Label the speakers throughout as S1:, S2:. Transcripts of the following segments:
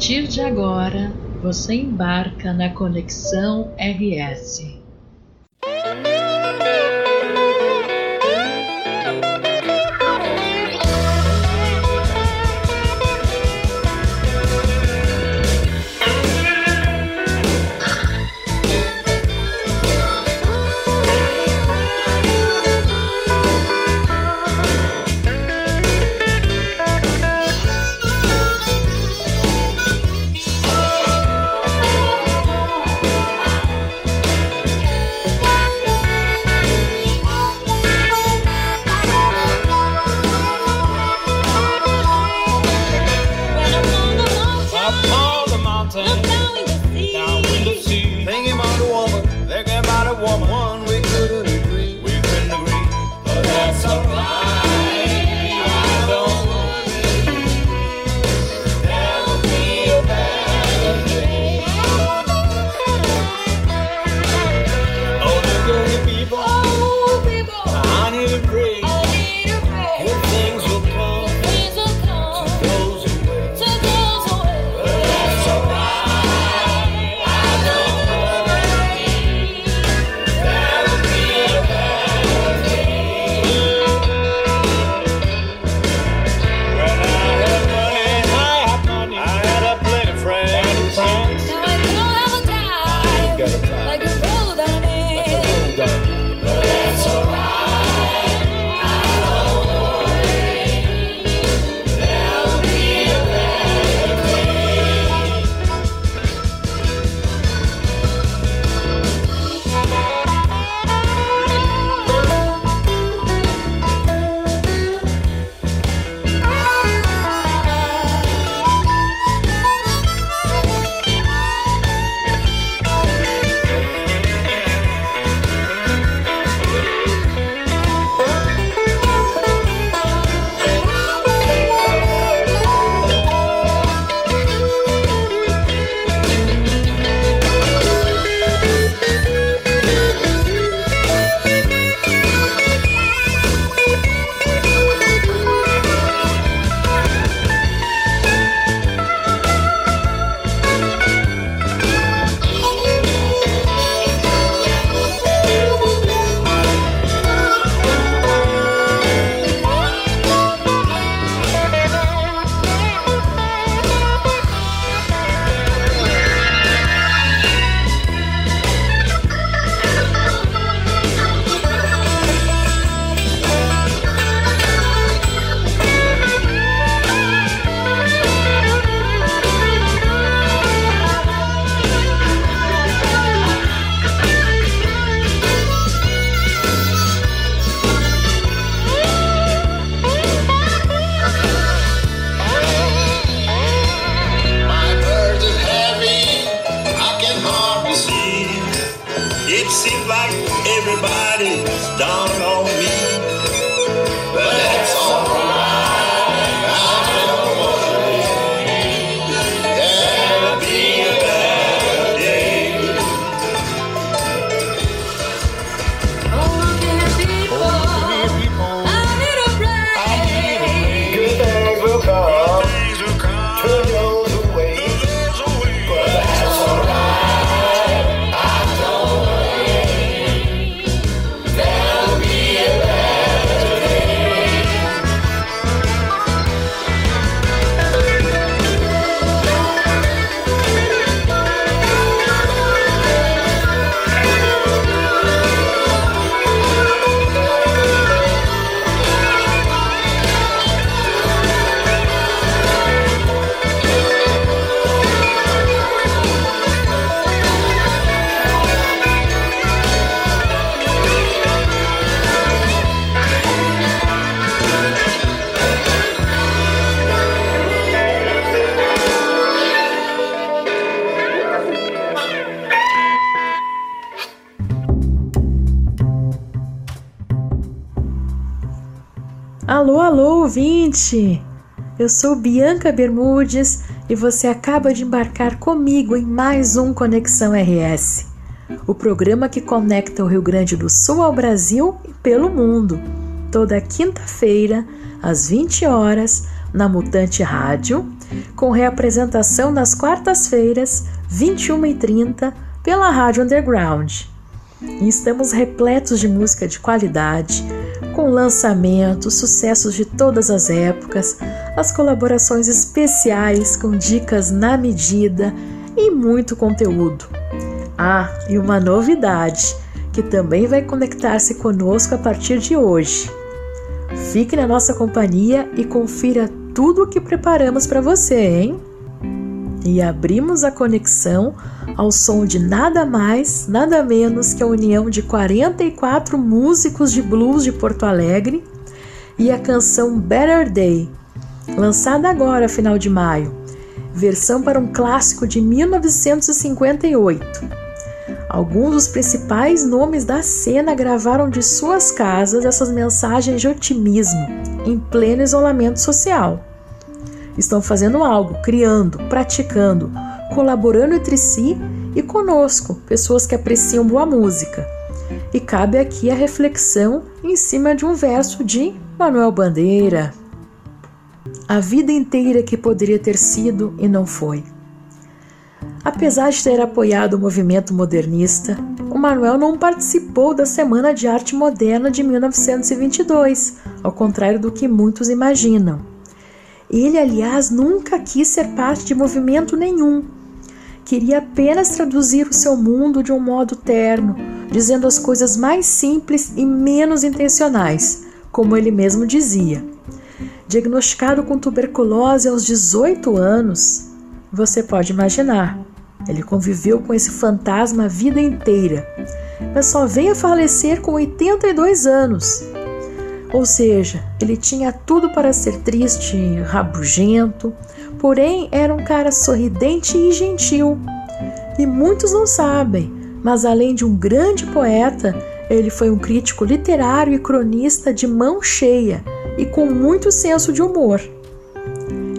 S1: partir de agora, você embarca na Conexão RS.
S2: Ouvinte! Eu sou Bianca Bermudes e você acaba de embarcar comigo em mais um Conexão RS, o programa que conecta o Rio Grande do Sul ao Brasil e pelo mundo, toda quinta-feira, às 20 horas, na Mutante Rádio com reapresentação nas quartas-feiras, 21h30, pela Rádio Underground. E estamos repletos de música de qualidade, com lançamentos, sucessos de todas as épocas, as colaborações especiais com dicas na medida e muito conteúdo. Ah, e uma novidade que também vai conectar-se conosco a partir de hoje. Fique na nossa companhia e confira tudo o que preparamos para você, hein? E abrimos a conexão ao som de nada mais, nada menos que a união de 44 músicos de blues de Porto Alegre e a canção Better Day, lançada agora, final de maio, versão para um clássico de 1958. Alguns dos principais nomes da cena gravaram de suas casas essas mensagens de otimismo em pleno isolamento social. Estão fazendo algo, criando, praticando, colaborando entre si e conosco, pessoas que apreciam boa música. E cabe aqui a reflexão em cima de um verso de Manuel Bandeira. A vida inteira que poderia ter sido e não foi. Apesar de ter apoiado o movimento modernista, o Manuel não participou da Semana de Arte Moderna de 1922, ao contrário do que muitos imaginam. Ele, aliás, nunca quis ser parte de movimento nenhum. Queria apenas traduzir o seu mundo de um modo terno, dizendo as coisas mais simples e menos intencionais, como ele mesmo dizia. Diagnosticado com tuberculose aos 18 anos, você pode imaginar, ele conviveu com esse fantasma a vida inteira, mas só veio a falecer com 82 anos. Ou seja, ele tinha tudo para ser triste, rabugento, porém era um cara sorridente e gentil. E muitos não sabem, mas além de um grande poeta, ele foi um crítico literário e cronista de mão cheia e com muito senso de humor.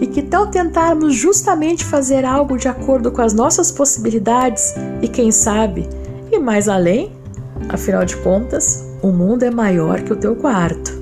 S2: E que tal tentarmos justamente fazer algo de acordo com as nossas possibilidades e, quem sabe, ir mais além? Afinal de contas, o mundo é maior que o teu quarto.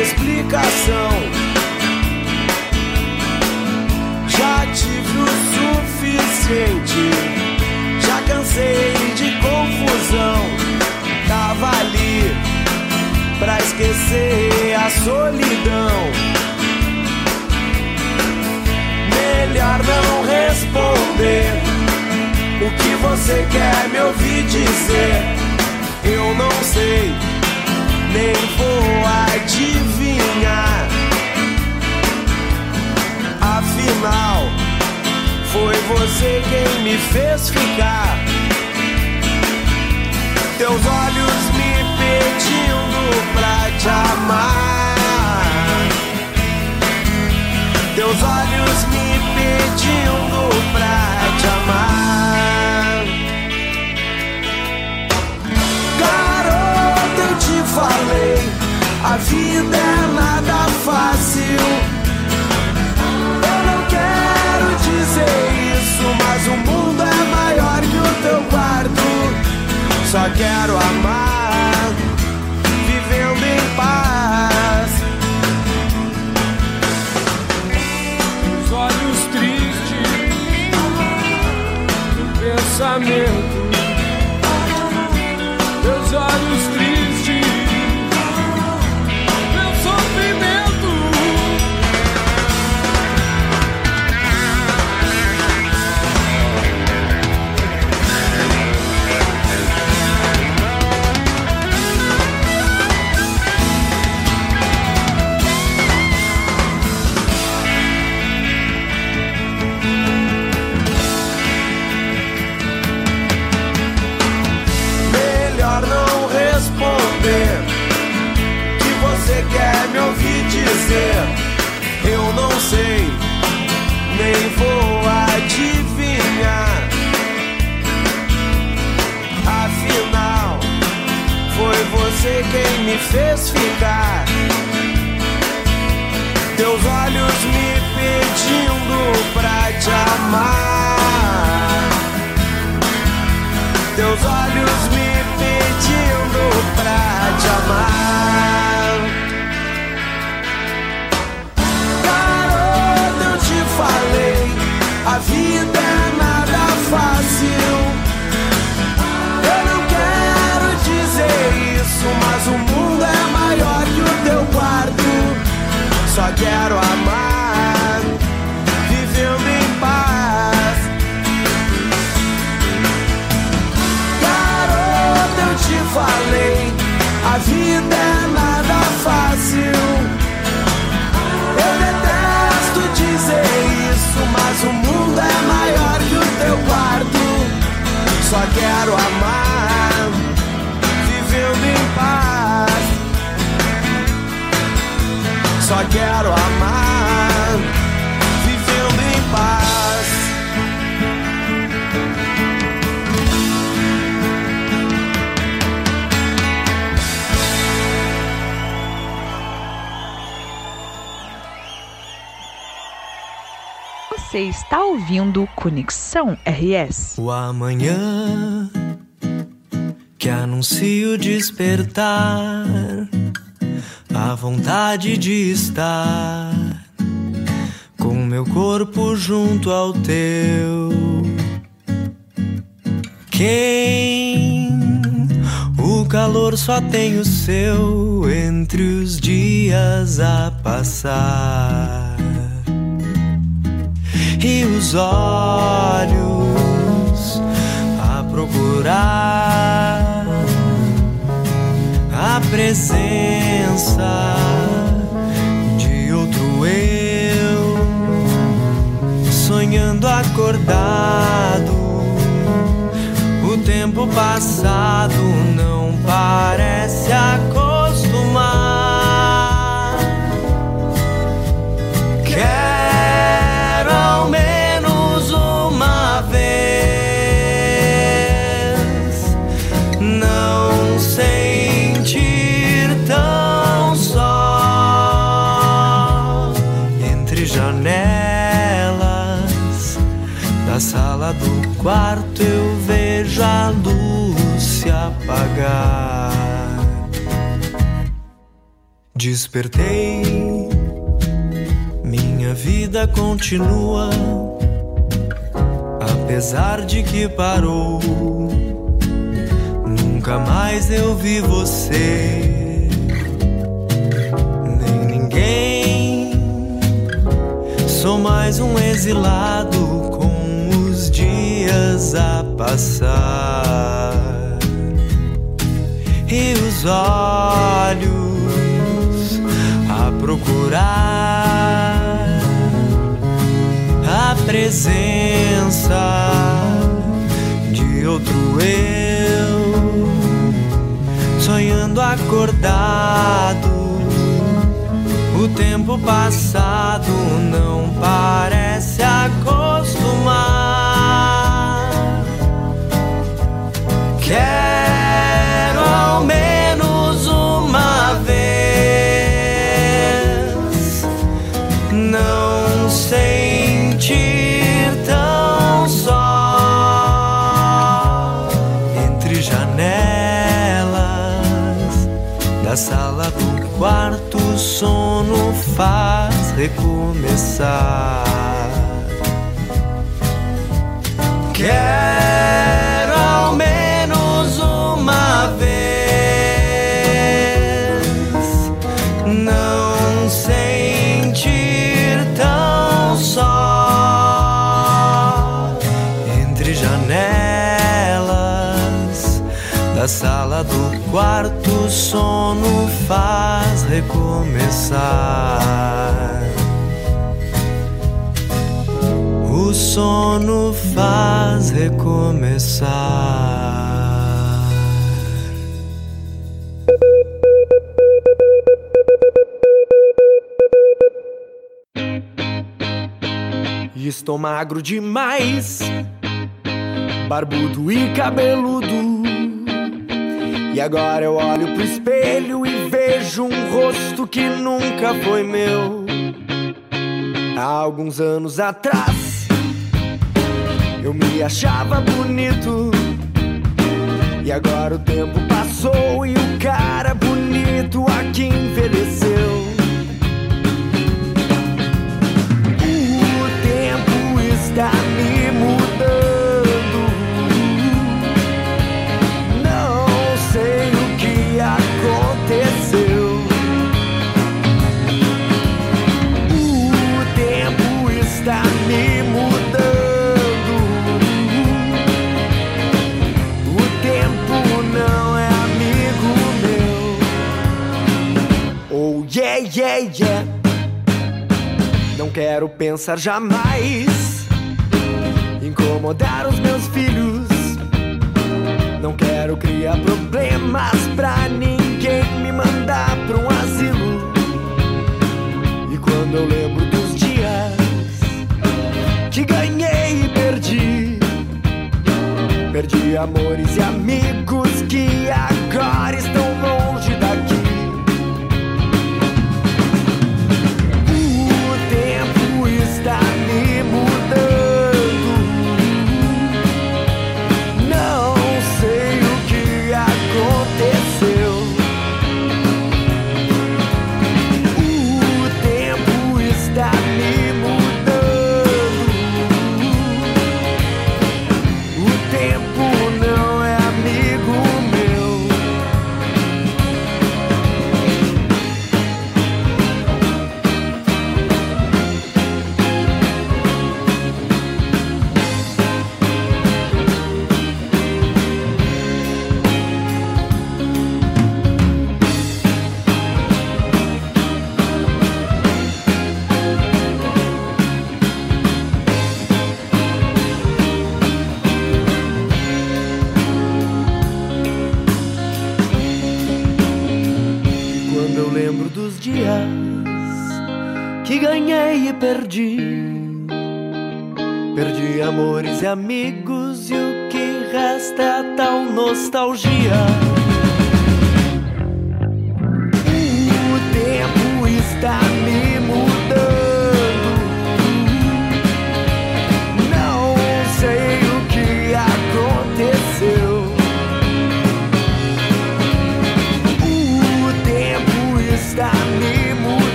S3: explicação. Já tive o suficiente, já cansei de confusão. Tava ali pra esquecer a solidão. Melhor não responder o que você quer me ouvir dizer. Eu não sei nem vou adivinhar. Afinal, foi você quem me fez ficar. Teus olhos me pedindo pra te amar. Teus olhos me pedindo pra te amar. Falei, a vida é nada fácil. Eu não quero dizer isso, mas o mundo é maior que o teu quarto. Só quero amar, vivendo em paz.
S4: Os olhos tristes, o pensamento.
S3: Você quem me fez ficar. Teus olhos me pedindo pra te amar. Teus olhos me pedindo pra te amar. Só quero amar, vivendo em paz. Garota, eu te falei, a vida é nada fácil. Eu detesto dizer isso, mas o mundo é maior que o teu quarto. Só quero amar, Só quero amar, vivendo em paz.
S5: Você está ouvindo Conexão RS.
S3: O amanhã que anuncia o despertar, a vontade de estar com meu corpo junto ao teu. Quem o calor só tem o seu entre os dias a passar e os olhos a procurar presença de outro eu, sonhando acordado. O tempo passado não parece acostumar. A luz se apagar. Despertei minha vida continua, apesar de que parou. Nunca mais eu vi você, nem ninguém. Sou mais um exilado dias a passar e os olhos a procurar a presença de outro eu, sonhando acordado. O tempo passado não parece acostumar. Quero ao menos uma vez não sentir tão só entre janelas da sala do quarto. O sono faz recomeçar. Da sala do quarto. Sono faz recomeçar. O sono faz recomeçar. Estou magro demais, barbudo e cabeludo. E agora eu olho pro espelho e vejo um rosto que nunca foi meu. Há alguns anos atrás, eu me achava bonito. E agora o tempo passou e o cara bonito aqui envelheceu. O tempo está me mudando. Yeah, yeah. Não quero pensar jamais incomodar os meus filhos. Não quero criar problemas pra ninguém me mandar pra um asilo. E quando eu lembro dos dias que ganhei e perdi, perdi amores e amigos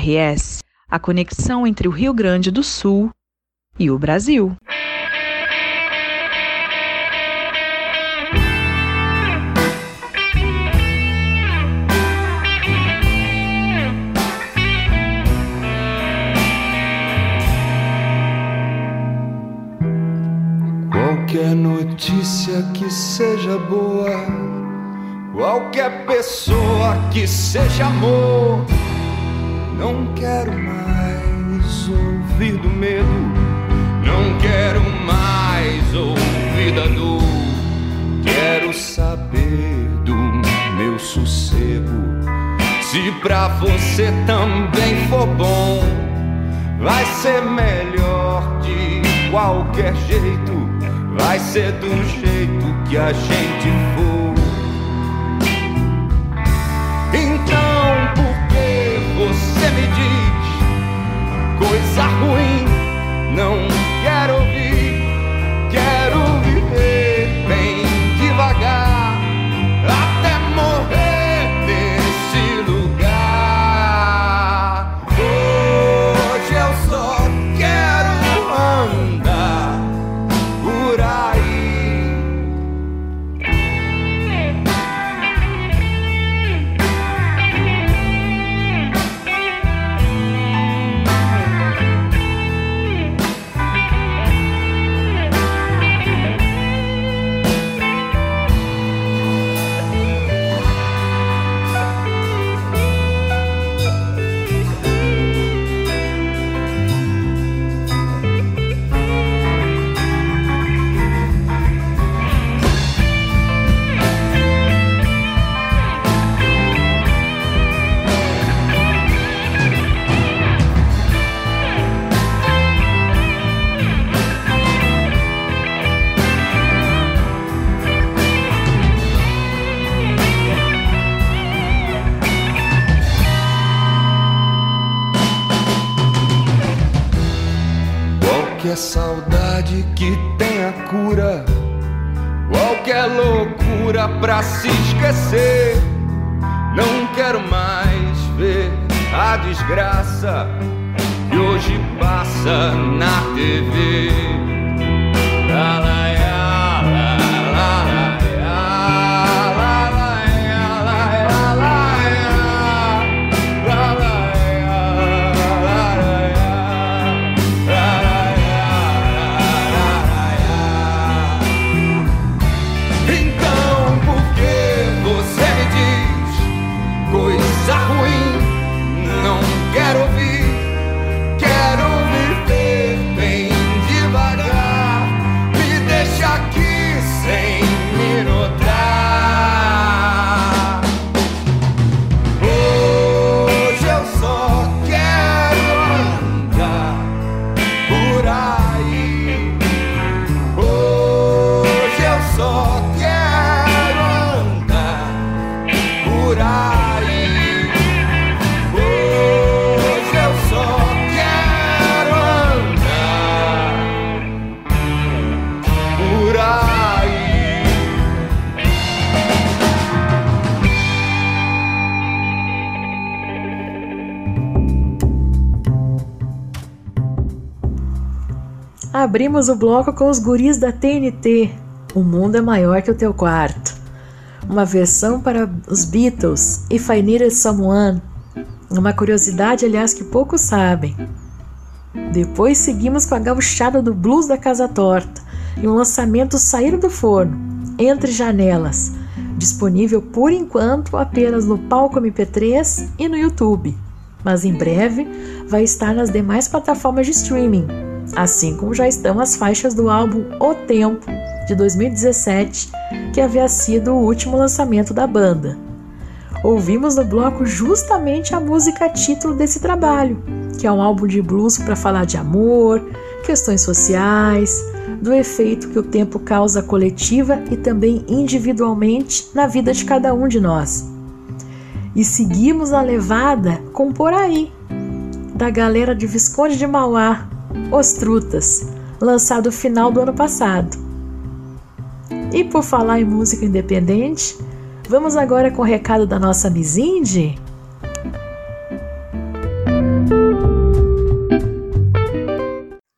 S5: RS a conexão entre o Rio Grande do Sul e o Brasil.
S4: Qualquer notícia que seja boa, qualquer pessoa que seja amor. Não quero mais ouvir do medo, não quero mais ouvir da dor. Quero saber do meu sossego. Se pra você também for bom, vai ser melhor de qualquer jeito. Vai ser do jeito que a gente for. Coisa ruim? Não quero ouvir, Qualquer saudade que tenha cura, qualquer loucura pra se esquecer. Não quero mais ver a desgraça que hoje passa na TV. Lá, lá,
S2: abrimos o bloco com os guris da TNT. O mundo é maior que o teu quarto. Uma versão para os Beatles, If I Needed Someone. Uma curiosidade, aliás, que poucos sabem. Depois seguimos com a gauchada do blues da Casa Torta e um lançamento sair do forno, Entre Janelas, disponível por enquanto apenas no Palco MP3 e no YouTube, mas em breve vai estar nas demais plataformas de streaming assim como já estão as faixas do álbum O Tempo, de 2017, que havia sido o último lançamento da banda. Ouvimos no bloco justamente a música título desse trabalho, que é um álbum de blues para falar de amor, questões sociais, do efeito que o tempo causa coletiva e também individualmente na vida de cada um de nós. E seguimos a levada com Por Aí, da galera de Visconde de Mauá, os Trutas, lançado final do ano passado. E por falar em música independente, vamos agora com o recado da nossa Miss?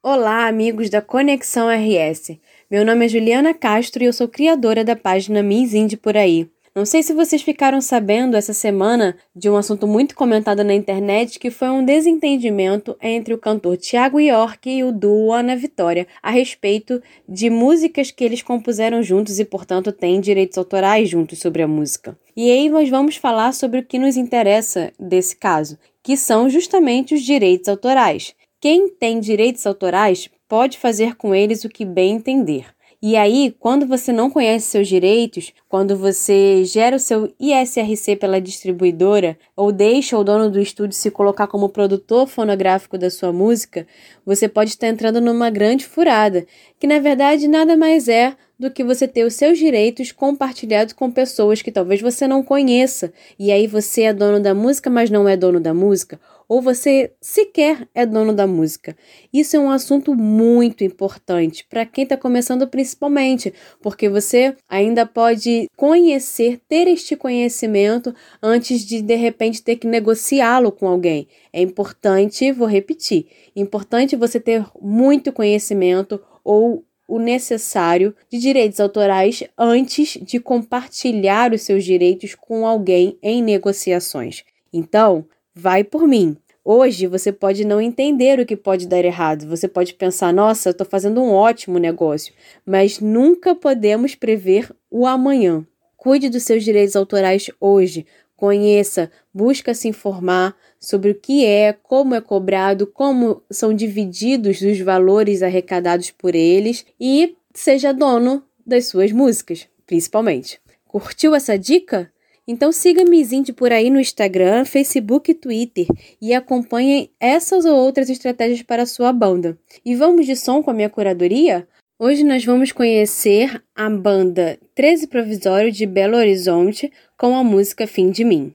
S6: Olá, amigos da Conexão RS. Meu nome é Juliana Castro e eu sou criadora da página Miss por aí. Não sei se vocês ficaram sabendo essa semana de um assunto muito comentado na internet que foi um desentendimento entre o cantor Tiago York e o duo Ana Vitória a respeito de músicas que eles compuseram juntos e, portanto, têm direitos autorais juntos sobre a música. E aí nós vamos falar sobre o que nos interessa desse caso, que são justamente os direitos autorais. Quem tem direitos autorais pode fazer com eles o que bem entender. E aí, quando você não conhece seus direitos, quando você gera o seu ISRC pela distribuidora ou deixa o dono do estúdio se colocar como produtor fonográfico da sua música, você pode estar entrando numa grande furada, que na verdade nada mais é do que você ter os seus direitos compartilhados com pessoas que talvez você não conheça, e aí você é dono da música, mas não é dono da música, ou você sequer é dono da música. Isso é um assunto muito importante para quem está começando principalmente, porque você ainda pode conhecer, ter este conhecimento antes de de repente ter que negociá-lo com alguém. É importante, vou repetir, importante você ter muito conhecimento ou o necessário de direitos autorais antes de compartilhar os seus direitos com alguém em negociações. Então, vai por mim. Hoje você pode não entender o que pode dar errado. Você pode pensar, nossa, estou fazendo um ótimo negócio, mas nunca podemos prever o amanhã. Cuide dos seus direitos autorais hoje. Conheça, busca se informar sobre o que é, como é cobrado, como são divididos os valores arrecadados por eles e seja dono das suas músicas, principalmente. Curtiu essa dica? Então siga Miss Indie por aí no Instagram, Facebook e Twitter e acompanhe essas ou outras estratégias para a sua banda. E vamos de som com a minha curadoria? Hoje nós vamos conhecer a banda 13 Provisório de Belo Horizonte com a música Fim de Mim.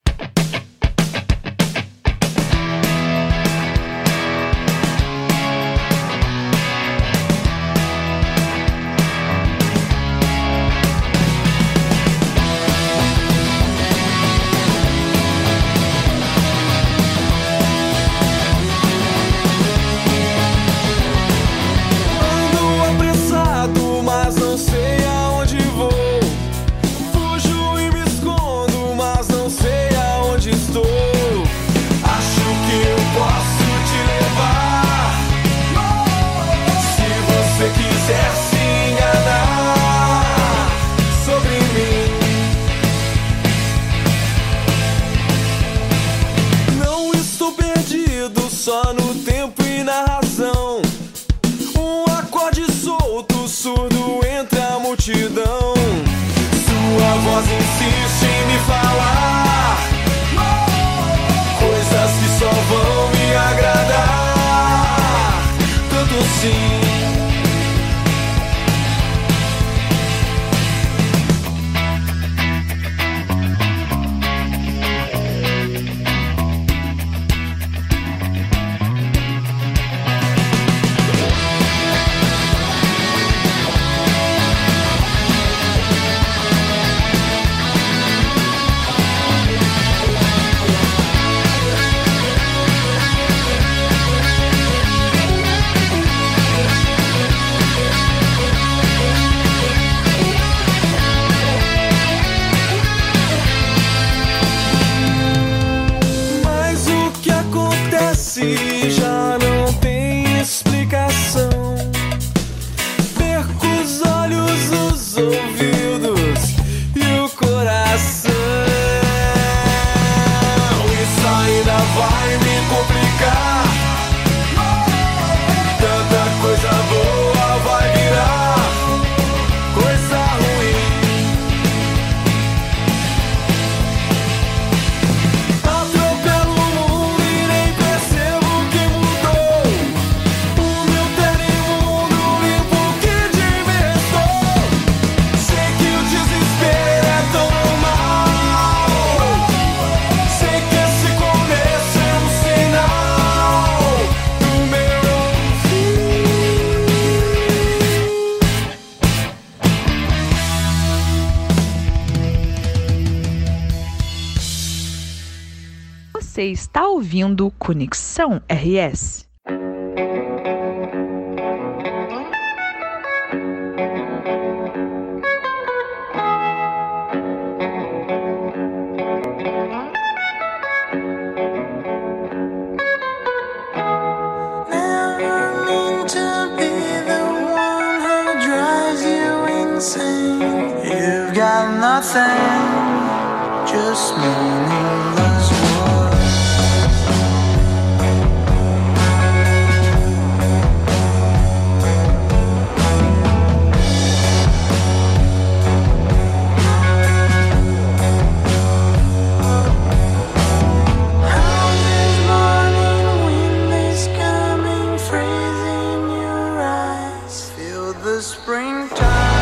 S7: Ouvindo Conexão RS.
S8: Springtime,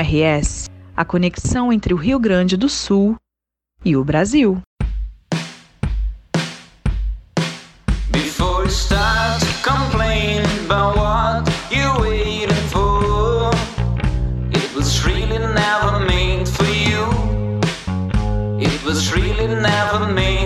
S5: RS, a conexão entre o Rio Grande do Sul e o Brasil. It was really never meant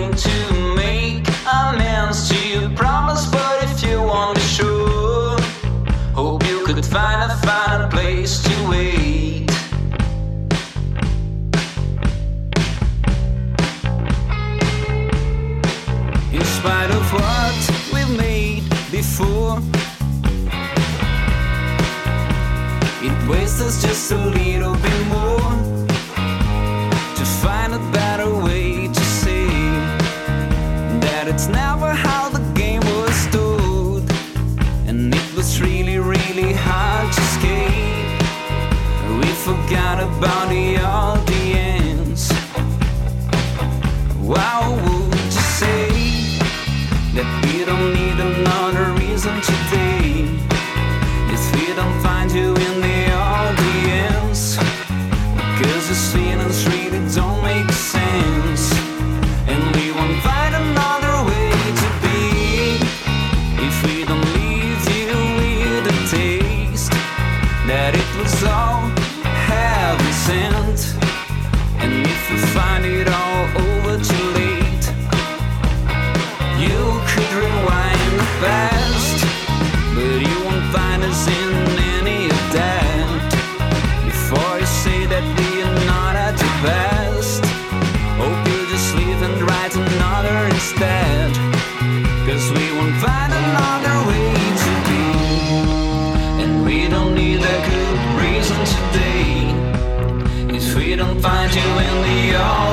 S5: it wastes us just a little bit more to find a better way to say that it's never how the game was told, and it was really, really hard to escape. We forgot about the all over too late, you could rewind but you won't find us in any of that. Before you say that we are not at your best, hope you just leave and write another instead. Cause we won't find another way to be. And we don't need a good reason today. If we don't find you in the audience.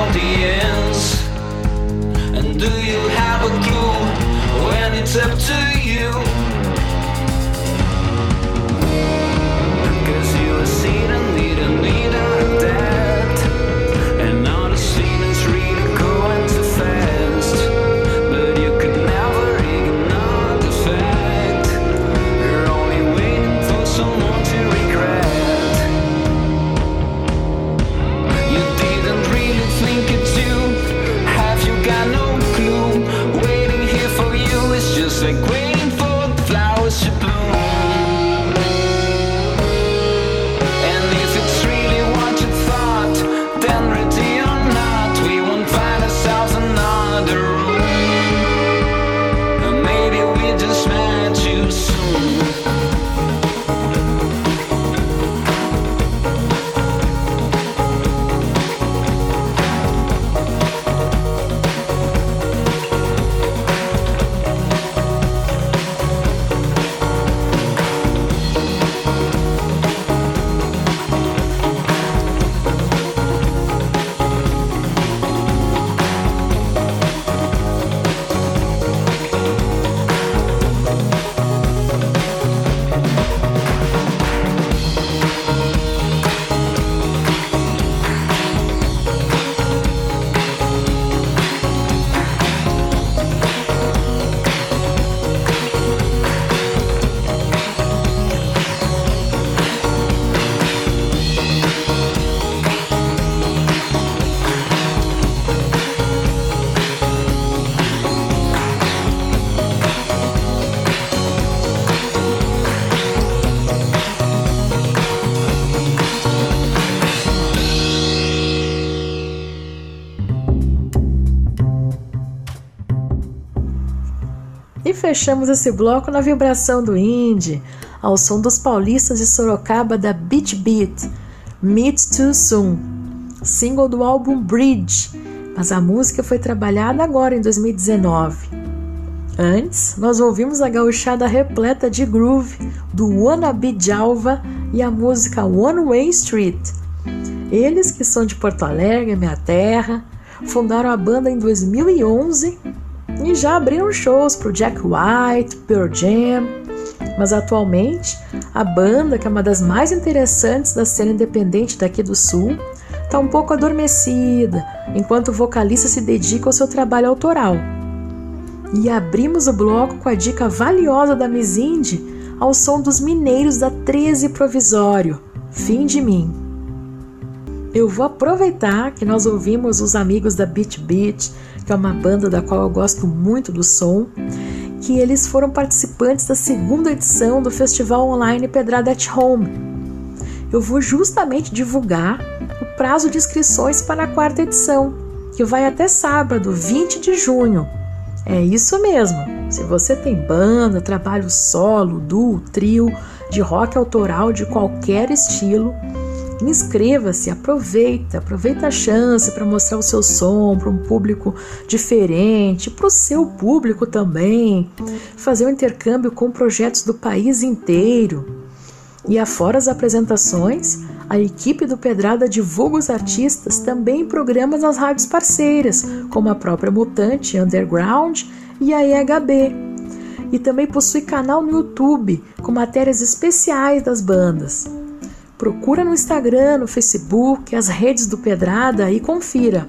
S2: Fechamos esse bloco na vibração do indie, ao som dos paulistas de Sorocaba da Beat Beat, Meet Too Soon, single do álbum Bridge, mas a música foi trabalhada agora em 2019. Antes, nós ouvimos a gauchada repleta de groove do Wannabe Jalva e a música One Way Street. Eles que são de Porto Alegre, minha terra, fundaram a banda em 2011 e já abriram shows para Jack White, Pearl Jam, mas atualmente a banda, que é uma das mais interessantes da cena independente daqui do Sul, está um pouco adormecida, enquanto o vocalista se dedica ao seu trabalho autoral. E abrimos o bloco com a dica valiosa da Miss Indie ao som dos mineiros da 13 Provisório, Fim de Mim. eu vou aproveitar que nós ouvimos os amigos da Beat Beat, que é uma banda da qual eu gosto muito do som, que eles foram participantes da segunda edição do festival online Pedrada at Home. Eu vou justamente divulgar o prazo de inscrições para a quarta edição, que vai até sábado, 20 de junho. É isso mesmo. Se você tem banda, trabalho solo, duo, trio, de rock autoral de qualquer estilo, inscreva-se, aproveita, aproveita a chance para mostrar o seu som para um público diferente, para o seu público também, fazer um intercâmbio com projetos do país inteiro. E afora as apresentações, a equipe do Pedrada divulga os artistas também em programas nas rádios parceiras, como a própria Mutante Underground e a EHB. E também possui canal no YouTube com matérias especiais das bandas. Procura no Instagram, no Facebook, as redes do Pedrada e confira.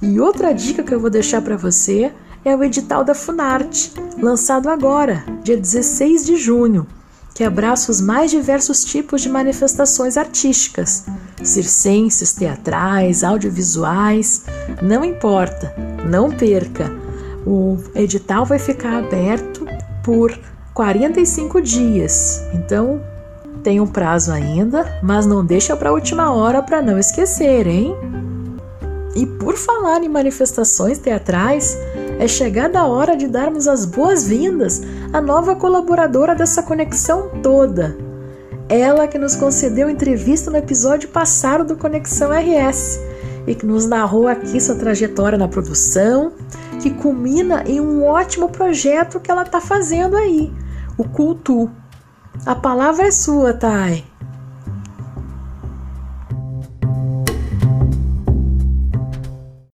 S2: E outra dica que eu vou deixar para você é o edital da Funarte, lançado agora, dia 16 de junho, que abraça os mais diversos tipos de manifestações artísticas, circenses, teatrais, audiovisuais, não importa, não perca. O edital vai ficar aberto por 45 dias, então tem um prazo ainda, mas não deixa para a última hora para não esquecer, hein? E por falar em manifestações teatrais, é chegada a hora de darmos as boas-vindas à nova colaboradora dessa conexão toda. Ela que nos concedeu entrevista no episódio passado do Conexão RS e que nos narrou aqui sua trajetória na produção, que culmina em um ótimo projeto que ela está fazendo aí, o Cultu. A palavra é sua, Thay.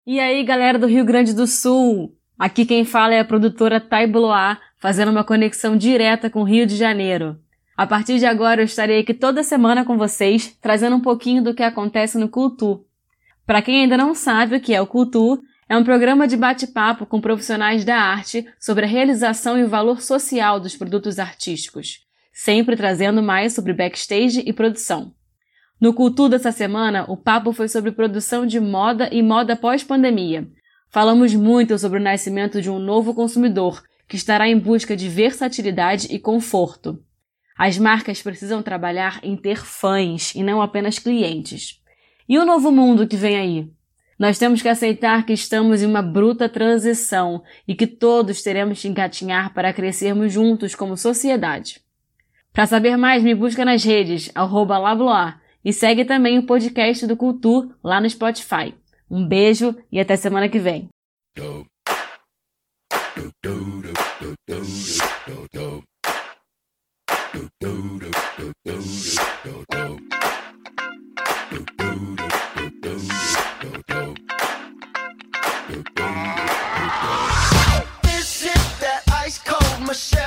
S9: E aí, galera do Rio Grande do Sul? Aqui quem fala é a produtora Thay Blois, fazendo uma conexão direta com o Rio de Janeiro. A partir de agora eu estarei aqui toda semana com vocês, trazendo um pouquinho do que acontece no Cultu. Para quem ainda não sabe o que é o Cultu, é um programa de bate-papo com profissionais da arte sobre a realização e o valor social dos produtos artísticos sempre trazendo mais sobre backstage e produção. No Cultura dessa semana, o papo foi sobre produção de moda e moda pós-pandemia. Falamos muito sobre o nascimento de um novo consumidor que estará em busca de versatilidade e conforto. As marcas precisam trabalhar em ter fãs e não apenas clientes. E o novo mundo que vem aí? Nós temos que aceitar que estamos em uma bruta transição e que todos teremos que engatinhar para crescermos juntos como sociedade. Para saber mais, me busca nas redes, arroba Labloar, e segue também o podcast do Cultur lá no Spotify. Um beijo e até semana que vem.
S10: Michelle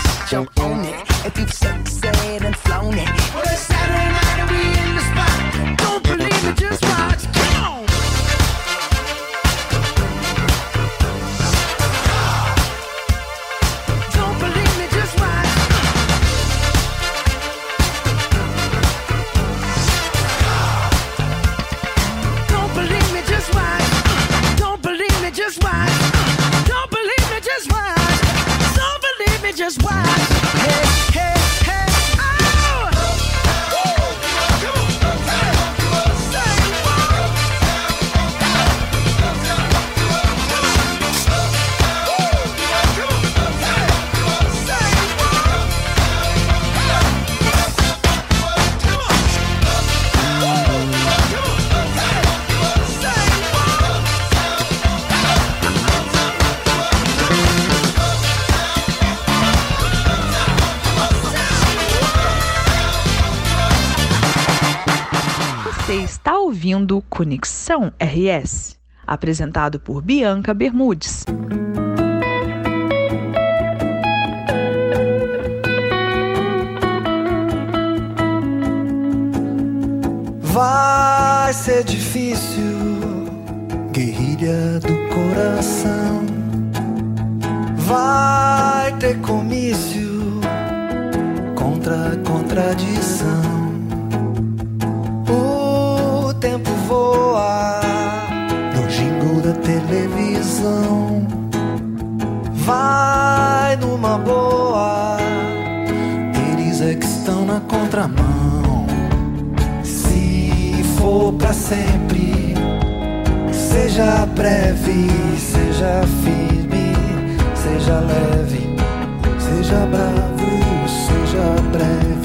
S11: on it. If you've sexed and flown it, well it's Saturday night we in just watch.
S7: Ouvindo Conexão RS, apresentado por Bianca Bermudes.
S11: Vai ser difícil, guerrilha do coração. Vai ter comício contra a contradição. Televisão. Vai numa boa, eles é que estão na contramão. Se for pra sempre, seja breve, seja firme, seja leve, seja bravo, seja breve.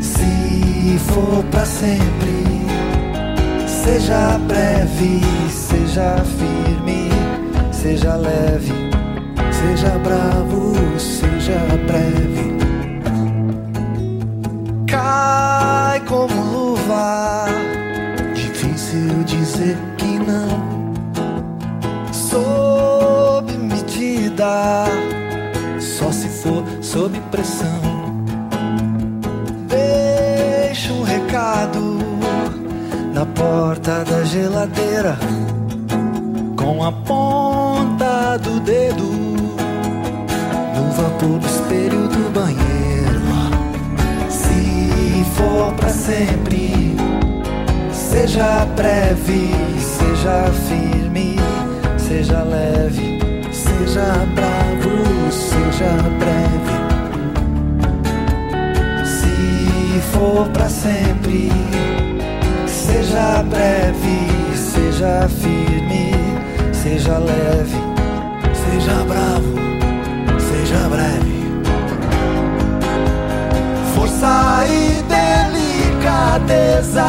S11: Se for pra sempre, seja breve, seja firme, seja leve, seja bravo, seja breve cai como luva. Difícil dizer que não. Sob medida, só se for sob pressão. Na porta da geladeira com a ponta do dedo no vapor do espelho do banheiro. Se for pra sempre, seja breve, seja firme, seja leve, seja bravo, seja breve. Se for pra sempre, seja breve, seja firme, seja leve, seja bravo, seja breve força e delicadeza.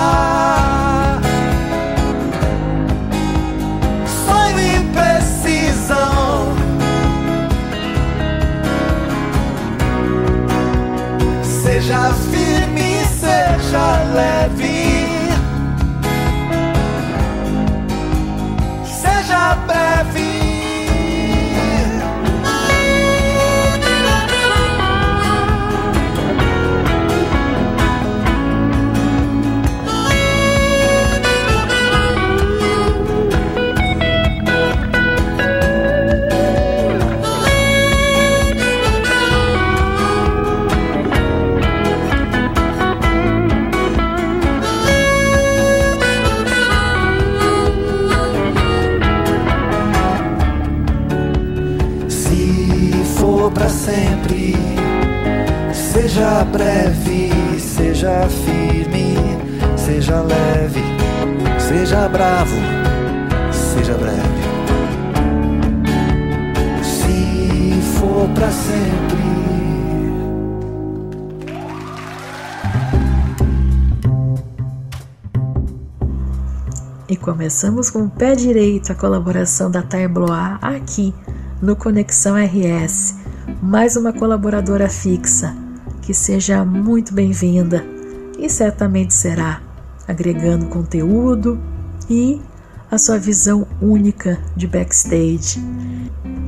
S11: Seja leve, seja
S3: bravo, seja breve. Se for pra sempre.
S2: E começamos com o pé direito a colaboração da Thay Blois aqui no Conexão RS. Mais uma colaboradora fixa. Que seja muito bem-vinda e certamente será, agregando conteúdo e a sua visão única de backstage.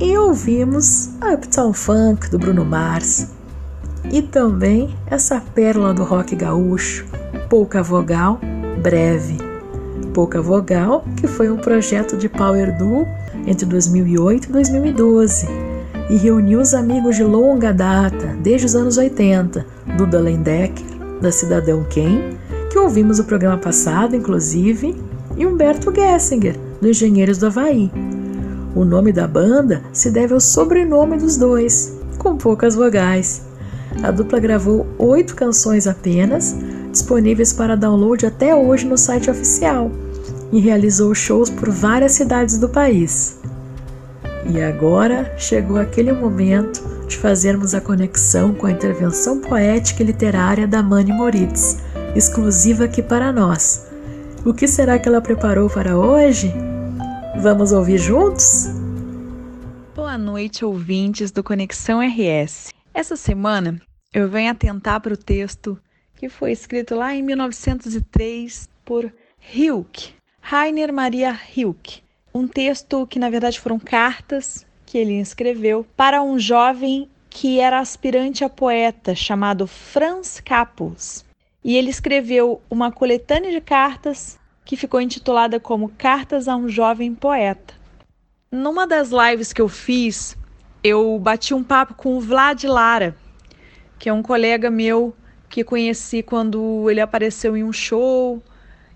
S2: E ouvimos Uptown Funk do Bruno Mars e também essa pérola do rock gaúcho, Pouca Vogal, Breve Pouca Vogal, que foi um projeto de Power Duo entre 2008 e 2012 e reuniu os amigos de longa data, desde os anos 80, Duda Lendecker, da Cidadão Quem, que ouvimos o programa passado, inclusive, e Humberto Gessinger, do Engenheiros do Havaí. O nome da banda se deve ao sobrenome dos dois, com poucas vogais. A dupla gravou oito canções apenas, disponíveis para download até hoje no site oficial, e realizou shows por várias cidades do país. E agora chegou aquele momento de fazermos a conexão com a intervenção poética e literária da Mani Moritz, exclusiva aqui para nós. O que será que ela preparou para hoje? Vamos ouvir juntos?
S7: Boa noite, ouvintes do Conexão RS. Essa semana eu venho atentar para o texto que foi escrito lá em 1903 por Hilke, Rainer Maria Hilke. Um texto que na verdade foram cartas que ele escreveu para um jovem que era aspirante a poeta chamado Franz Capus. E ele escreveu uma coletânea de cartas que ficou intitulada como Cartas a um Jovem Poeta. Numa das lives que eu fiz, eu bati um papo com o Vlad Lara, que é um colega meu que conheci quando ele apareceu em um show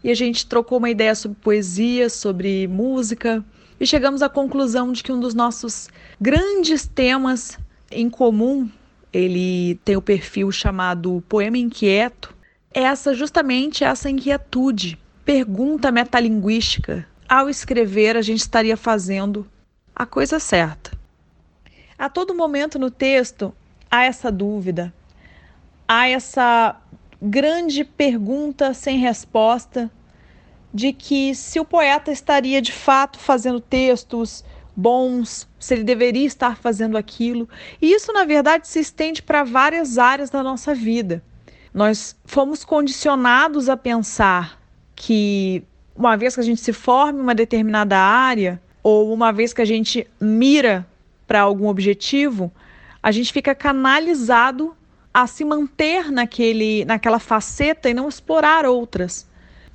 S7: e a gente trocou uma ideia sobre poesia, sobre música e chegamos à conclusão de que um dos nossos grandes temas em comum, ele tem o perfil chamado Poema Inquieto, essa justamente essa inquietude, pergunta metalinguística. Ao escrever, a gente estaria fazendo a coisa certa. A todo momento no texto há essa dúvida, há essa grande pergunta sem resposta de que se o poeta estaria de fato fazendo textos bons, se ele deveria estar fazendo aquilo. E isso, na verdade, se estende para várias áreas da nossa vida. Nós fomos condicionados a pensar que uma vez que a gente se forme em uma determinada área, ou uma vez que a gente mira para algum objetivo, a gente fica canalizado a se manter naquele, naquela faceta e não explorar outras.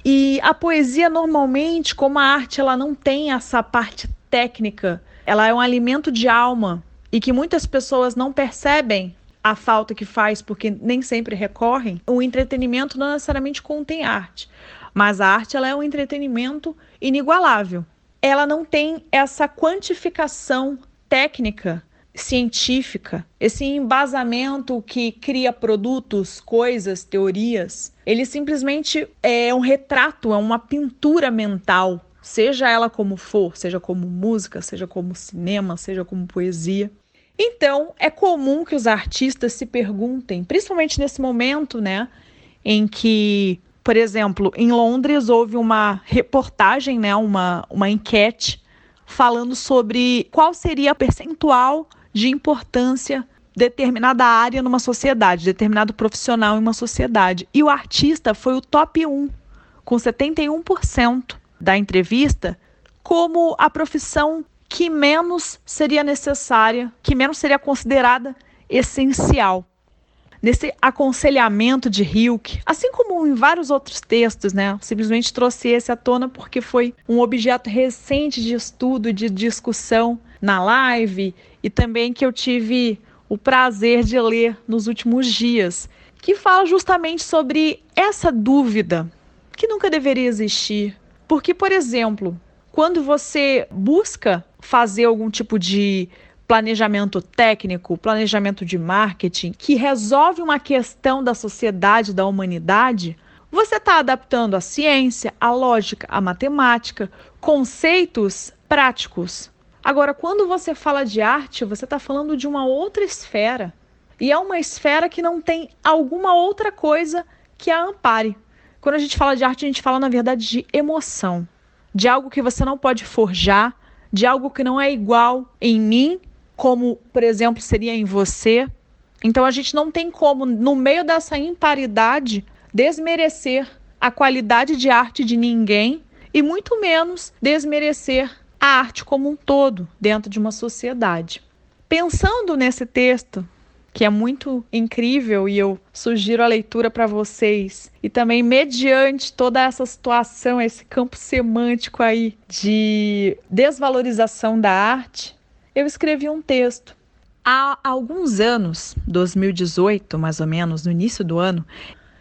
S7: E a poesia normalmente, como a arte, ela não tem essa parte técnica, ela é um alimento de alma e que muitas pessoas não percebem a falta que faz porque nem sempre recorrem. O entretenimento não necessariamente contém arte, mas a arte ela é um entretenimento inigualável. Ela não tem essa quantificação técnica científica, esse embasamento que cria produtos, coisas, teorias, ele simplesmente é um retrato, é uma pintura mental, seja ela como for, seja como música, seja como cinema, seja como poesia. Então, é comum que os artistas se perguntem, principalmente nesse momento, né, em que, por exemplo, em Londres houve uma reportagem, né, uma, uma enquete falando sobre qual seria a percentual de importância determinada área numa sociedade, determinado profissional em uma sociedade. E o artista foi o top 1, com 71% da entrevista, como a profissão que menos seria necessária, que menos seria considerada essencial. Nesse aconselhamento de Hilke, assim como em vários outros textos, né, simplesmente trouxe esse à tona porque foi um objeto recente de estudo de discussão na live e também que eu tive o prazer de ler nos últimos dias, que fala justamente sobre essa dúvida que nunca deveria existir. Porque, por exemplo, quando você busca fazer algum tipo de planejamento técnico, planejamento de marketing, que resolve uma questão da sociedade, da humanidade, você está adaptando a ciência, a lógica, a matemática, conceitos práticos. Agora, quando você fala de arte, você está falando de uma outra esfera. E é uma esfera que não tem alguma outra coisa que a ampare. Quando a gente fala de arte, a gente fala, na verdade, de emoção. De algo que você não pode forjar, de algo que não é igual em mim, como, por exemplo, seria em você. Então, a gente não tem como, no meio dessa imparidade, desmerecer a qualidade de arte de ninguém e muito menos desmerecer a arte como um todo dentro de uma sociedade. Pensando nesse texto, que é muito incrível e eu sugiro a leitura para vocês, e também mediante toda essa situação, esse campo semântico aí de desvalorização da arte, eu escrevi um texto. Há alguns anos, 2018 mais ou menos, no início do ano,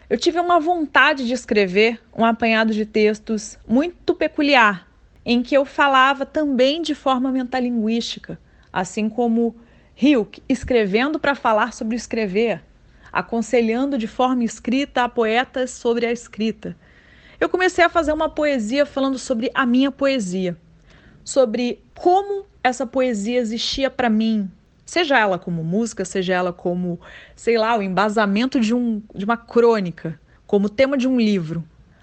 S7: eu tive uma vontade de escrever um apanhado de textos muito peculiar, em que eu falava também de forma metalinguística, assim como Hilke escrevendo para falar sobre escrever, aconselhando de forma escrita a poetas sobre a escrita. Eu comecei a fazer uma poesia falando sobre a minha poesia, sobre como essa poesia existia para mim, Seja ela como música, seja ela como, sei lá, o embasamento de, um, de uma crônica, como tema de um livro.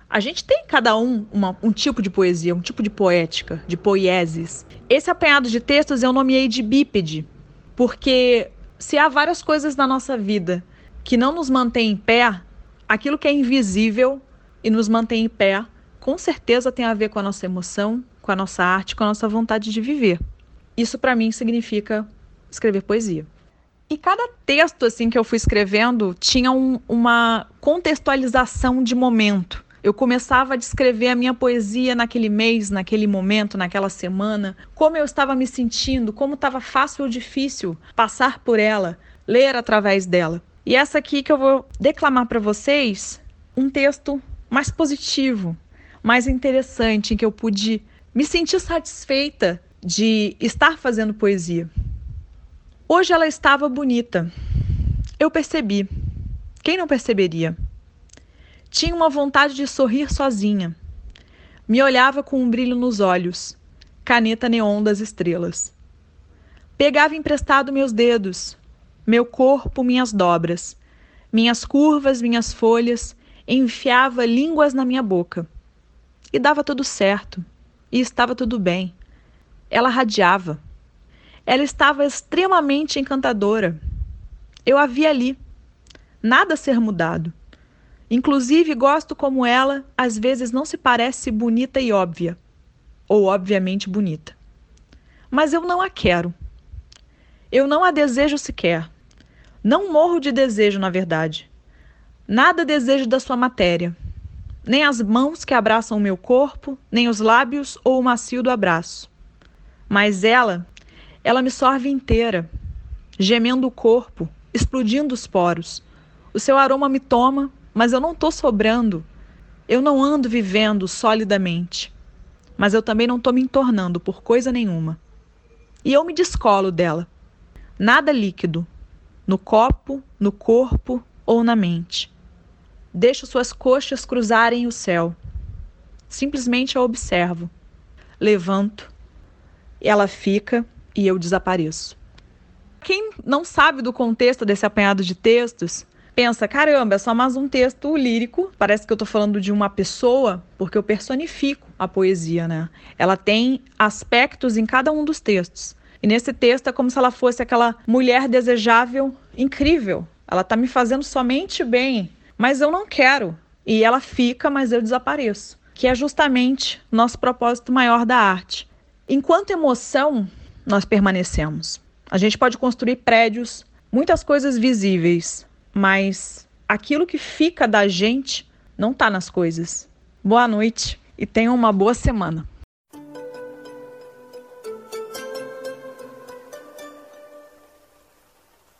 S7: A gente tem cada um uma, um tipo de poesia, um tipo de poética, de poieses. Esse apanhado de textos eu nomeei de bípede, porque se há várias coisas na nossa vida que não nos mantêm em pé, aquilo que é invisível e nos mantém em pé, com certeza tem a ver com a nossa emoção, com a nossa arte, com a nossa vontade de viver. Isso para mim significa escrever poesia. E cada texto assim que eu fui escrevendo tinha um, uma contextualização de momento. Eu começava a descrever a minha poesia naquele mês, naquele momento, naquela semana, como eu estava me sentindo, como estava fácil ou difícil passar por ela, ler através dela. E essa aqui que eu vou declamar para vocês, um texto mais positivo, mais interessante, em que eu pude me sentir satisfeita de estar fazendo poesia. Hoje ela estava bonita. Eu percebi. Quem não perceberia? Tinha uma vontade de sorrir sozinha. Me olhava com um brilho nos olhos, caneta neon das estrelas. Pegava emprestado meus dedos, meu corpo, minhas dobras, minhas curvas, minhas folhas, enfiava línguas na minha boca. E dava tudo certo, e estava tudo bem. Ela radiava. Ela estava extremamente encantadora. Eu a vi ali. Nada a ser mudado. Inclusive, gosto como ela, às vezes, não se parece bonita e óbvia, ou obviamente bonita. Mas eu não a quero. Eu não a desejo sequer. Não morro de desejo, na verdade. Nada desejo da sua matéria. Nem as mãos que abraçam o meu corpo, nem os lábios ou o macio do abraço. Mas ela ela me sorve inteira, gemendo o corpo, explodindo os poros. O seu aroma me toma, mas eu não estou sobrando. Eu não ando vivendo solidamente. Mas eu também não estou me entornando por coisa nenhuma. E eu me descolo dela. Nada líquido, no copo, no corpo ou na mente. Deixo suas coxas cruzarem o céu. Simplesmente a observo. Levanto. Ela fica e eu desapareço. Quem não sabe do contexto desse apanhado de textos, pensa: caramba, é só mais um texto lírico. Parece que eu estou falando de uma pessoa, porque eu personifico a poesia, né? Ela tem aspectos em cada um dos textos. E nesse texto é como se ela fosse aquela mulher desejável, incrível. Ela está me fazendo somente bem, mas eu não quero. E ela fica, mas eu desapareço. Que é justamente nosso propósito maior da arte. Enquanto emoção, nós permanecemos. A gente pode construir prédios, muitas coisas visíveis, mas aquilo que fica da gente não está nas coisas. Boa noite e tenham uma boa semana.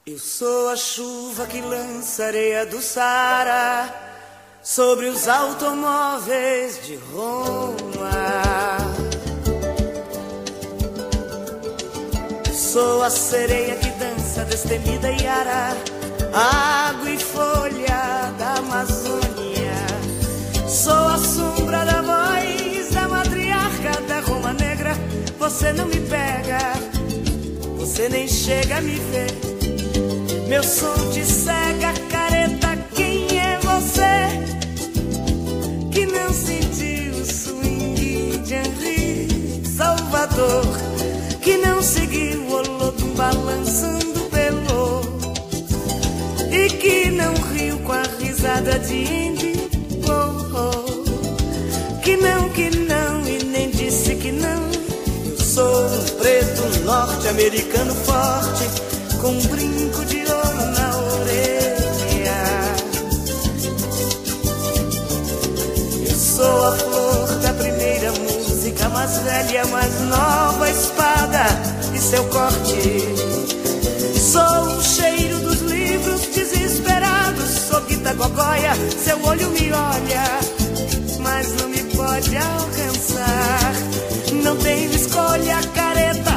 S3: Eu sou a chuva que lança areia do Sara sobre os automóveis de Roma.
S12: sou a sereia que dança destemida e ará, água e folha da Amazônia. Sou a sombra da voz da matriarca da Roma Negra. Você não me pega, você nem chega a me ver. Meu som te cega, careta. Quem é você que não sentiu o swing de Henri Salvador? Que não seguiu com a risada de Indy? Oh, oh. Que não, que não e nem disse que não. Eu sou um preto norte-americano forte com um brinco de ouro na orelha. Eu sou a flor da primeira música, mais velha, mais nova espada e seu corte. Sou o guita gogóia, seu olho me olha, mas não me pode alcançar. Não tenho escolha, careta,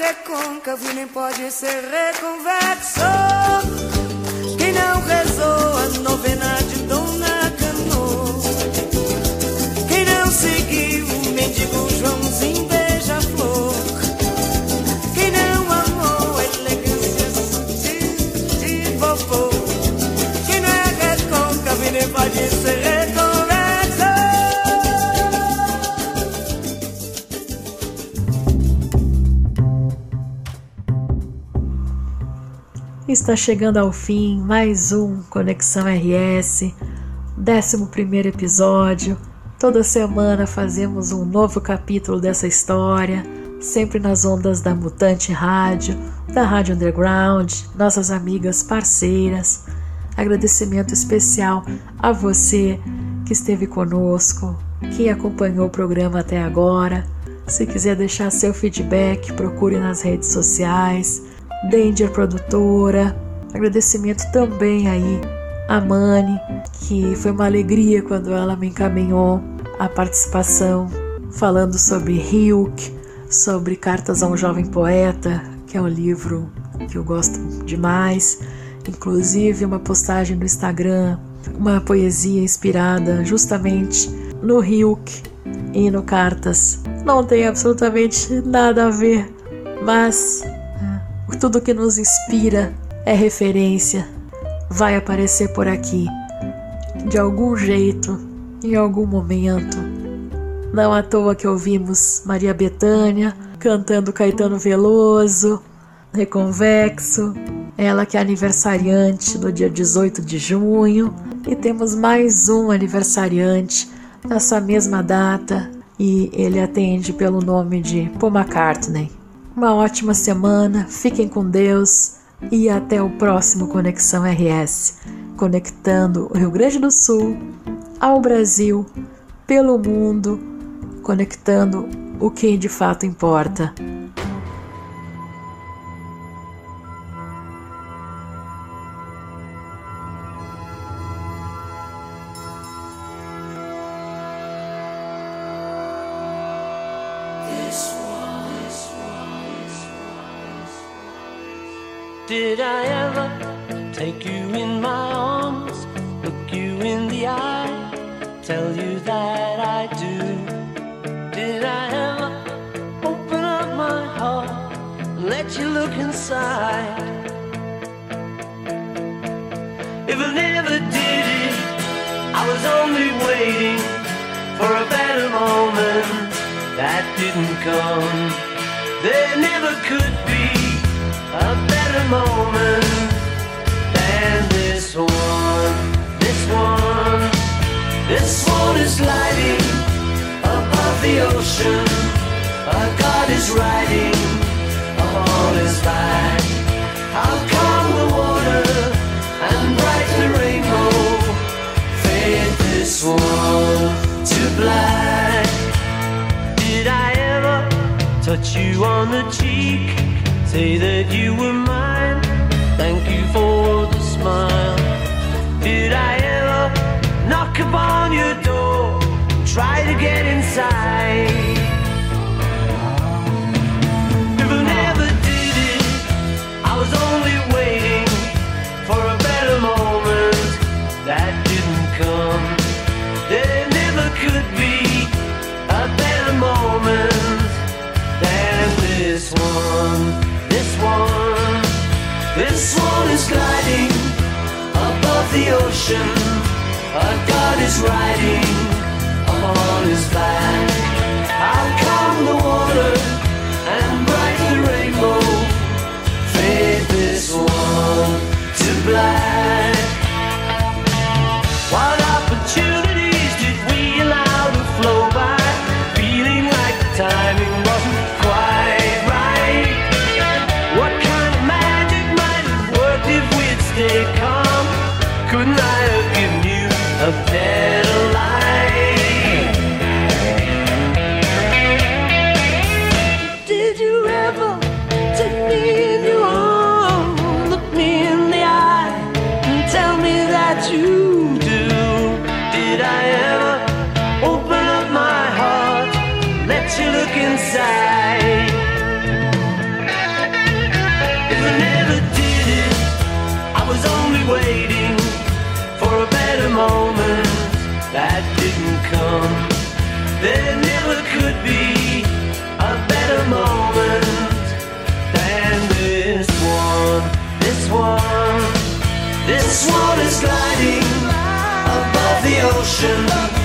S12: recôncavo e nem pode ser reconvexo? Quem não rezou a novena de
S2: Está chegando ao fim mais um Conexão RS, 11 episódio. Toda semana fazemos um novo capítulo dessa história, sempre nas ondas da Mutante Rádio, da Rádio Underground, nossas amigas parceiras. Agradecimento especial a você que esteve conosco, que acompanhou o programa até agora. Se quiser deixar seu feedback, procure nas redes sociais. Danger produtora. Agradecimento também aí a Mani, que foi uma alegria quando ela me encaminhou a participação falando sobre Hilk, sobre Cartas a um Jovem Poeta, que é um livro que eu gosto demais. Inclusive, uma postagem no Instagram,
S8: uma poesia inspirada justamente no Hilk e no Cartas. Não tem absolutamente nada a ver, mas tudo que nos inspira é referência, vai aparecer por aqui, de algum jeito, em algum momento. Não à toa que ouvimos Maria Bethânia cantando Caetano Veloso, Reconvexo, ela que é aniversariante no dia 18 de junho, e temos mais um aniversariante nessa mesma data, e ele atende pelo nome de Paul McCartney. Uma ótima semana, fiquem com Deus e até o próximo Conexão RS conectando o Rio Grande do Sul ao Brasil, pelo mundo, conectando o que de fato importa.
S13: ocean.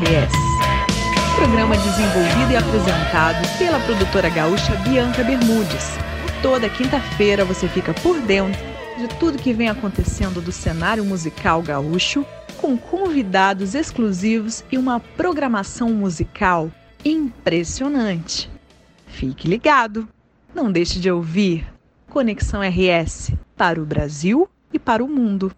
S7: RS. Programa desenvolvido e apresentado pela produtora gaúcha Bianca Bermudes. Toda quinta-feira você fica por dentro de tudo que vem acontecendo do cenário musical gaúcho, com convidados exclusivos e uma programação musical impressionante. Fique ligado! Não deixe de ouvir Conexão RS para o Brasil e para o mundo.